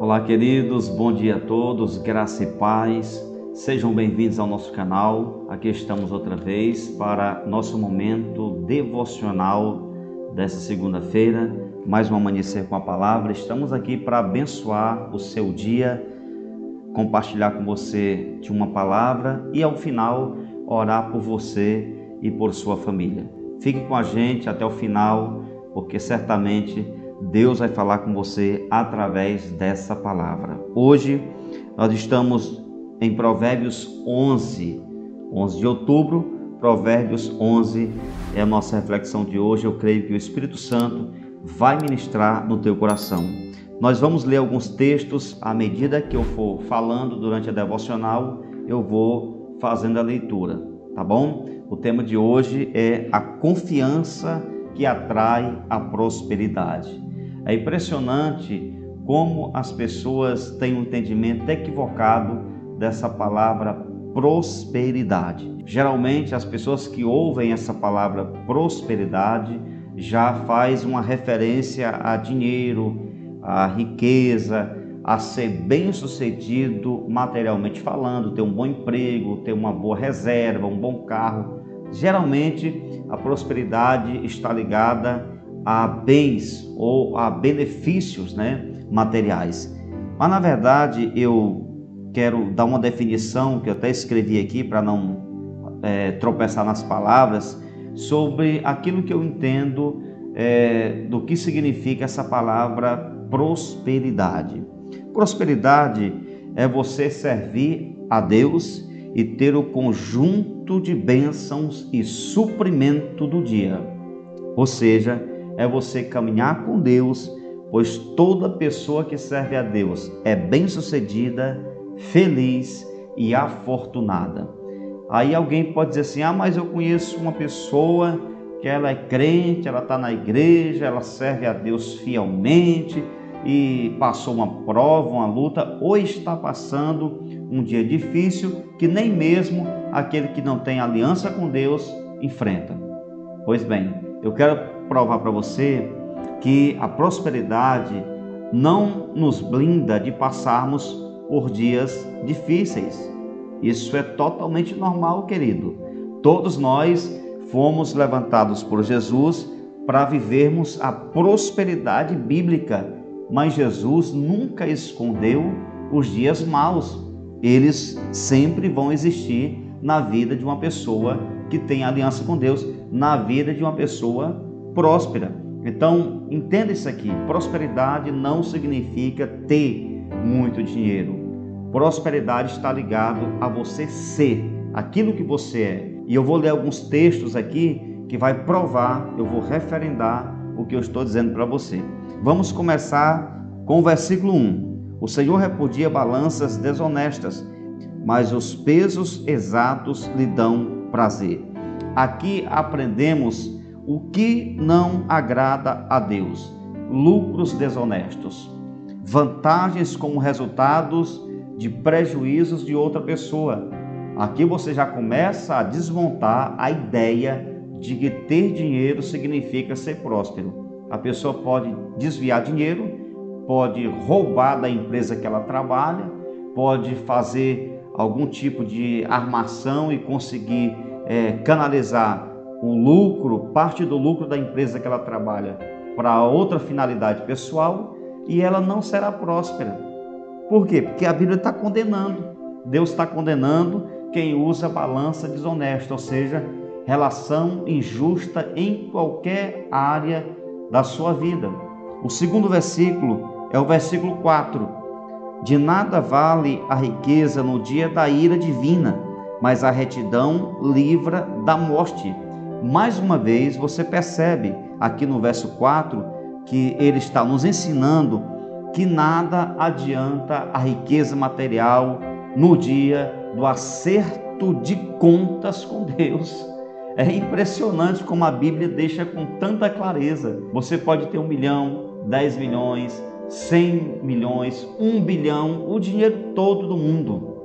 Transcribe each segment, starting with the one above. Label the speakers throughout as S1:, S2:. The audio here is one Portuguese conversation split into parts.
S1: Olá, queridos, bom dia a todos, graça e paz. Sejam bem-vindos ao nosso canal. Aqui estamos outra vez para nosso momento devocional dessa segunda-feira. Mais um amanhecer com a palavra. Estamos aqui para abençoar o seu dia, compartilhar com você de uma palavra e ao final orar por você e por sua família. Fique com a gente até o final, porque certamente Deus vai falar com você através dessa palavra. Hoje nós estamos em Provérbios 11, 11 de outubro. Provérbios 11 é a nossa reflexão de hoje. Eu creio que o Espírito Santo vai ministrar no teu coração. Nós vamos ler alguns textos à medida que eu for falando durante a devocional, eu vou fazendo a leitura, tá bom? O tema de hoje é a confiança que atrai a prosperidade. É impressionante como as pessoas têm um entendimento equivocado dessa palavra prosperidade. Geralmente as pessoas que ouvem essa palavra prosperidade já faz uma referência a dinheiro, a riqueza, a ser bem-sucedido materialmente falando, ter um bom emprego, ter uma boa reserva, um bom carro. Geralmente a prosperidade está ligada a bens ou a benefícios né, materiais. Mas na verdade eu quero dar uma definição que eu até escrevi aqui para não é, tropeçar nas palavras sobre aquilo que eu entendo é, do que significa essa palavra prosperidade. Prosperidade é você servir a Deus e ter o conjunto de bênçãos e suprimento do dia. Ou seja, é você caminhar com Deus, pois toda pessoa que serve a Deus é bem-sucedida, feliz e afortunada. Aí alguém pode dizer assim: ah, mas eu conheço uma pessoa que ela é crente, ela está na igreja, ela serve a Deus fielmente e passou uma prova, uma luta, ou está passando um dia difícil que nem mesmo aquele que não tem aliança com Deus enfrenta. Pois bem, eu quero provar para você que a prosperidade não nos blinda de passarmos por dias difíceis. Isso é totalmente normal, querido. Todos nós fomos levantados por Jesus para vivermos a prosperidade bíblica, mas Jesus nunca escondeu os dias maus. Eles sempre vão existir na vida de uma pessoa que tem aliança com Deus, na vida de uma pessoa próspera. Então, entenda isso aqui: prosperidade não significa ter muito dinheiro. Prosperidade está ligado a você ser aquilo que você é. E eu vou ler alguns textos aqui que vai provar, eu vou referendar o que eu estou dizendo para você. Vamos começar com o versículo 1. O Senhor repudia balanças desonestas, mas os pesos exatos lhe dão prazer. Aqui aprendemos o que não agrada a Deus, lucros desonestos, vantagens como resultados de prejuízos de outra pessoa. Aqui você já começa a desmontar a ideia de que ter dinheiro significa ser próspero. A pessoa pode desviar dinheiro, pode roubar da empresa que ela trabalha, pode fazer algum tipo de armação e conseguir é, canalizar o lucro, parte do lucro da empresa que ela trabalha para outra finalidade pessoal e ela não será próspera. Por quê? Porque a Bíblia está condenando. Deus está condenando quem usa balança desonesta, ou seja, relação injusta em qualquer área da sua vida. O segundo versículo é o versículo 4. De nada vale a riqueza no dia da ira divina, mas a retidão livra da morte. Mais uma vez, você percebe aqui no verso 4 que ele está nos ensinando que nada adianta a riqueza material no dia do acerto de contas com Deus. É impressionante como a Bíblia deixa com tanta clareza. Você pode ter um milhão, dez milhões, cem milhões, um bilhão, o dinheiro todo do mundo.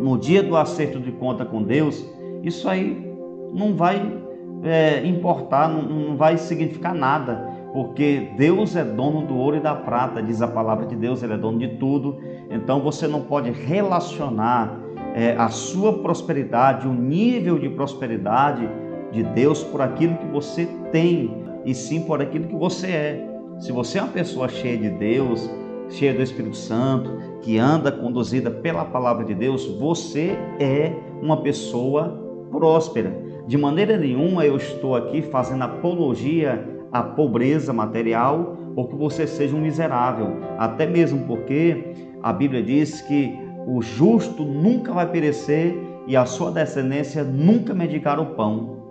S1: No dia do acerto de conta com Deus, isso aí não vai é, importar, não, não vai significar nada, porque Deus é dono do ouro e da prata, diz a palavra de Deus, Ele é dono de tudo. Então você não pode relacionar é, a sua prosperidade, o nível de prosperidade de Deus por aquilo que você tem, e sim por aquilo que você é. Se você é uma pessoa cheia de Deus, cheia do Espírito Santo, que anda conduzida pela palavra de Deus, você é uma pessoa próspera. De maneira nenhuma eu estou aqui fazendo apologia à pobreza material ou que você seja um miserável, até mesmo porque a Bíblia diz que o justo nunca vai perecer e a sua descendência nunca medicar o pão.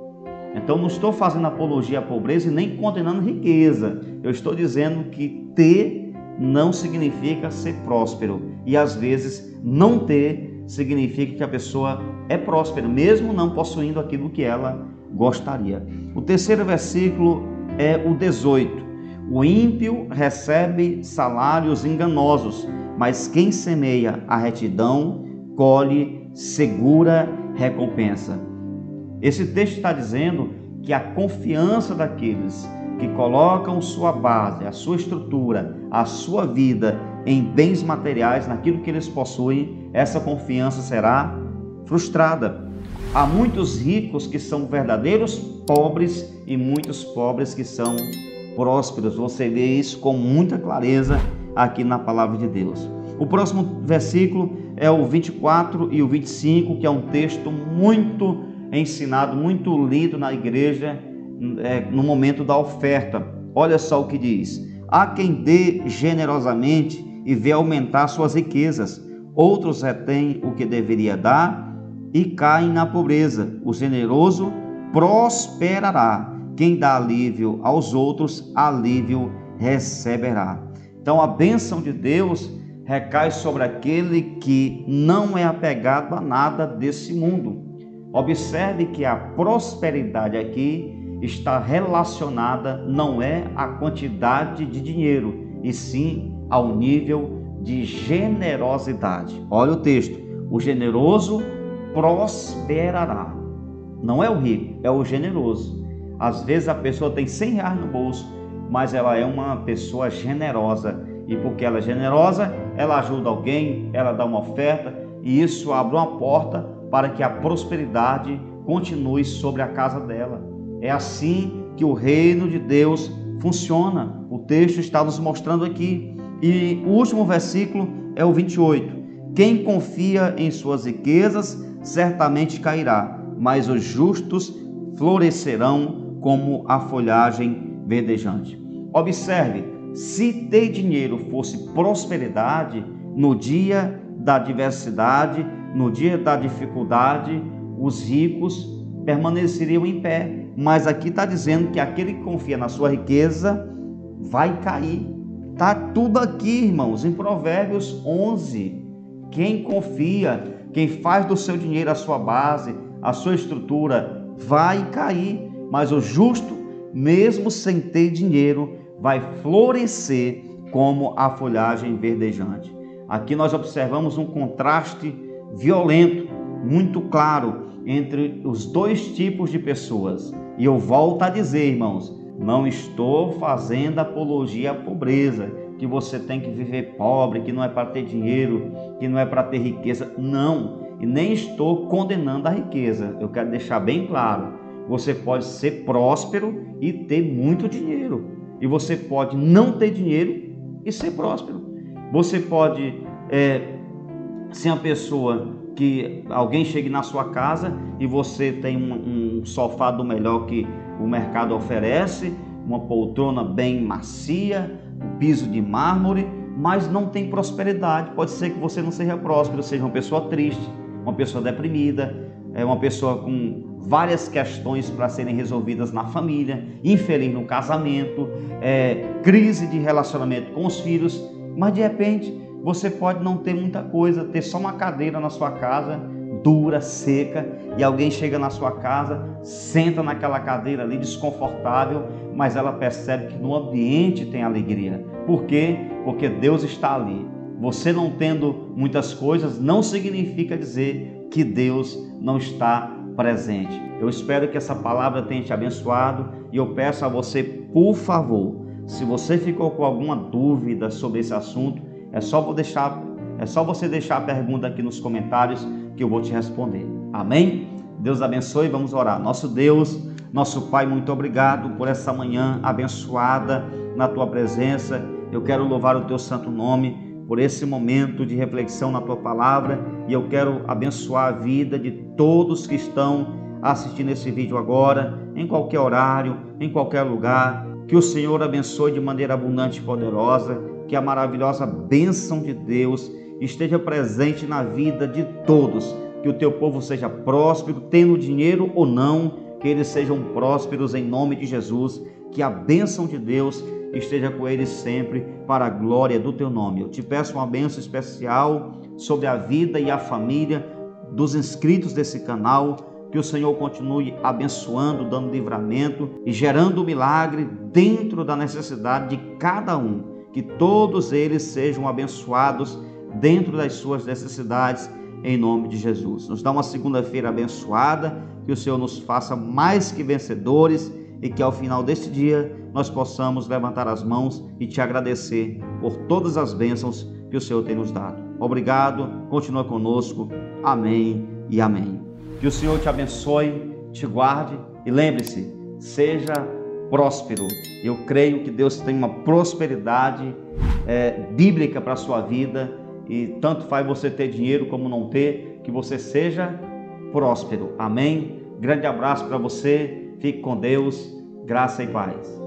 S1: Então não estou fazendo apologia à pobreza e nem condenando riqueza. Eu estou dizendo que ter não significa ser próspero e às vezes não ter significa que a pessoa é próspera, mesmo não possuindo aquilo que ela gostaria. O terceiro versículo é o 18. O ímpio recebe salários enganosos, mas quem semeia a retidão colhe segura recompensa. Esse texto está dizendo que a confiança daqueles que colocam sua base, a sua estrutura, a sua vida em bens materiais, naquilo que eles possuem, essa confiança será frustrada. Há muitos ricos que são verdadeiros pobres e muitos pobres que são prósperos. Você vê isso com muita clareza aqui na palavra de Deus. O próximo versículo é o 24 e o 25, que é um texto muito ensinado, muito lido na igreja é, no momento da oferta. Olha só o que diz: Há quem dê generosamente e vê aumentar suas riquezas, outros retêm o que deveria dar e caem na pobreza. O generoso prosperará. Quem dá alívio aos outros, alívio receberá. Então a bênção de Deus recai sobre aquele que não é apegado a nada desse mundo. Observe que a prosperidade aqui está relacionada não é à quantidade de dinheiro, e sim ao nível de generosidade. Olha o texto: o generoso prosperará. Não é o rico, é o generoso. Às vezes a pessoa tem 100 reais no bolso, mas ela é uma pessoa generosa. E porque ela é generosa, ela ajuda alguém, ela dá uma oferta, e isso abre uma porta para que a prosperidade continue sobre a casa dela. É assim que o reino de Deus funciona. O texto está nos mostrando aqui. E o último versículo é o 28. Quem confia em suas riquezas certamente cairá, mas os justos florescerão como a folhagem verdejante. Observe, se ter dinheiro fosse prosperidade, no dia da adversidade, no dia da dificuldade, os ricos permaneceriam em pé. Mas aqui está dizendo que aquele que confia na sua riqueza vai cair. Está tudo aqui, irmãos, em Provérbios 11. Quem confia quem faz do seu dinheiro a sua base, a sua estrutura, vai cair, mas o justo, mesmo sem ter dinheiro, vai florescer como a folhagem verdejante. Aqui nós observamos um contraste violento, muito claro, entre os dois tipos de pessoas. E eu volto a dizer, irmãos, não estou fazendo apologia à pobreza que você tem que viver pobre, que não é para ter dinheiro, que não é para ter riqueza. Não, e nem estou condenando a riqueza. Eu quero deixar bem claro: você pode ser próspero e ter muito dinheiro, e você pode não ter dinheiro e ser próspero. Você pode é, ser uma pessoa que alguém chegue na sua casa e você tem um, um sofá do melhor que o mercado oferece, uma poltrona bem macia, piso de mármore, mas não tem prosperidade. Pode ser que você não seja próspero, seja uma pessoa triste, uma pessoa deprimida, é uma pessoa com várias questões para serem resolvidas na família, infeliz no casamento, é, crise de relacionamento com os filhos, mas de repente você pode não ter muita coisa, ter só uma cadeira na sua casa dura, seca, e alguém chega na sua casa, senta naquela cadeira ali desconfortável, mas ela percebe que no ambiente tem alegria. Por quê? Porque Deus está ali. Você não tendo muitas coisas não significa dizer que Deus não está presente. Eu espero que essa palavra tenha te abençoado e eu peço a você, por favor, se você ficou com alguma dúvida sobre esse assunto, é só vou deixar, é só você deixar a pergunta aqui nos comentários que eu vou te responder. Amém? Deus abençoe, vamos orar. Nosso Deus, nosso Pai, muito obrigado por essa manhã abençoada na tua presença. Eu quero louvar o teu santo nome por esse momento de reflexão na tua palavra e eu quero abençoar a vida de todos que estão assistindo esse vídeo agora, em qualquer horário, em qualquer lugar. Que o Senhor abençoe de maneira abundante e poderosa, que a maravilhosa bênção de Deus esteja presente na vida de todos, que o teu povo seja próspero, tendo dinheiro ou não, que eles sejam prósperos em nome de Jesus, que a bênção de Deus esteja com eles sempre para a glória do teu nome. Eu te peço uma bênção especial sobre a vida e a família dos inscritos desse canal. Que o Senhor continue abençoando, dando livramento e gerando milagre dentro da necessidade de cada um. Que todos eles sejam abençoados dentro das suas necessidades, em nome de Jesus. Nos dá uma segunda-feira abençoada, que o Senhor nos faça mais que vencedores e que ao final deste dia nós possamos levantar as mãos e te agradecer por todas as bênçãos que o Senhor tem nos dado. Obrigado, continua conosco. Amém e amém. Que o Senhor te abençoe, te guarde e lembre-se, seja próspero. Eu creio que Deus tem uma prosperidade é, bíblica para a sua vida e tanto faz você ter dinheiro como não ter, que você seja próspero. Amém? Grande abraço para você, fique com Deus, graça e paz.